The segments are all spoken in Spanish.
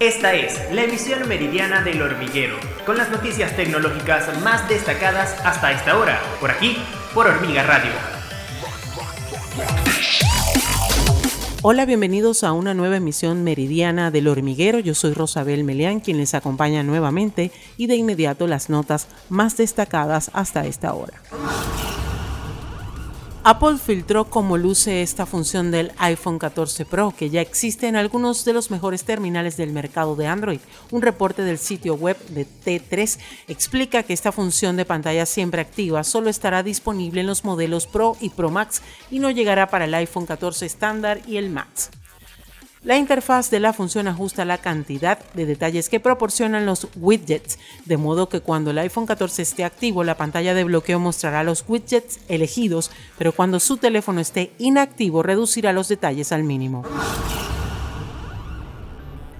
Esta es la emisión meridiana del hormiguero, con las noticias tecnológicas más destacadas hasta esta hora, por aquí, por Hormiga Radio. Hola, bienvenidos a una nueva emisión meridiana del hormiguero. Yo soy Rosabel Meleán, quien les acompaña nuevamente y de inmediato las notas más destacadas hasta esta hora. Apple filtró cómo luce esta función del iPhone 14 Pro, que ya existe en algunos de los mejores terminales del mercado de Android. Un reporte del sitio web de T3 explica que esta función de pantalla siempre activa solo estará disponible en los modelos Pro y Pro Max y no llegará para el iPhone 14 estándar y el Max. La interfaz de la función ajusta la cantidad de detalles que proporcionan los widgets, de modo que cuando el iPhone 14 esté activo, la pantalla de bloqueo mostrará los widgets elegidos, pero cuando su teléfono esté inactivo, reducirá los detalles al mínimo.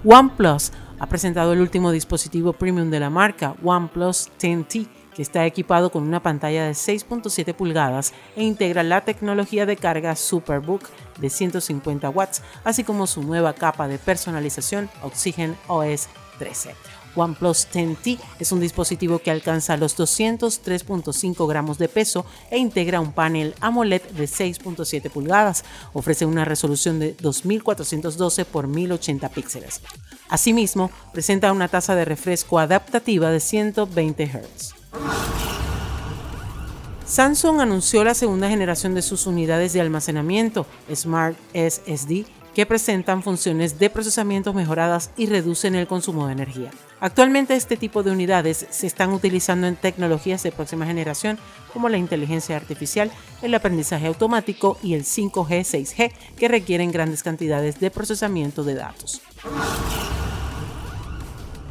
OnePlus ha presentado el último dispositivo premium de la marca, OnePlus 10T que está equipado con una pantalla de 6.7 pulgadas e integra la tecnología de carga Superbook de 150 watts, así como su nueva capa de personalización Oxygen OS 13. OnePlus 10T es un dispositivo que alcanza los 203.5 gramos de peso e integra un panel AMOLED de 6.7 pulgadas. Ofrece una resolución de 2412 x 1080 píxeles. Asimismo, presenta una tasa de refresco adaptativa de 120 Hz. Samsung anunció la segunda generación de sus unidades de almacenamiento, Smart SSD, que presentan funciones de procesamiento mejoradas y reducen el consumo de energía. Actualmente este tipo de unidades se están utilizando en tecnologías de próxima generación como la inteligencia artificial, el aprendizaje automático y el 5G, 6G, que requieren grandes cantidades de procesamiento de datos.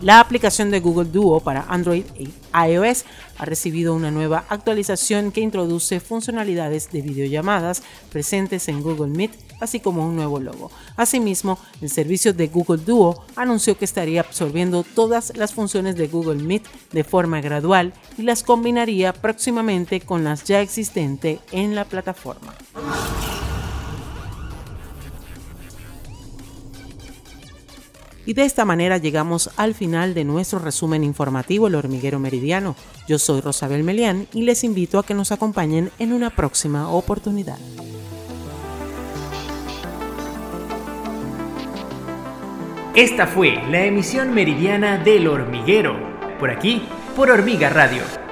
La aplicación de Google Duo para Android y iOS ha recibido una nueva actualización que introduce funcionalidades de videollamadas presentes en Google Meet, así como un nuevo logo. Asimismo, el servicio de Google Duo anunció que estaría absorbiendo todas las funciones de Google Meet de forma gradual y las combinaría próximamente con las ya existentes en la plataforma. Y de esta manera llegamos al final de nuestro resumen informativo El Hormiguero Meridiano. Yo soy Rosabel Melián y les invito a que nos acompañen en una próxima oportunidad. Esta fue la emisión meridiana del hormiguero, por aquí, por Hormiga Radio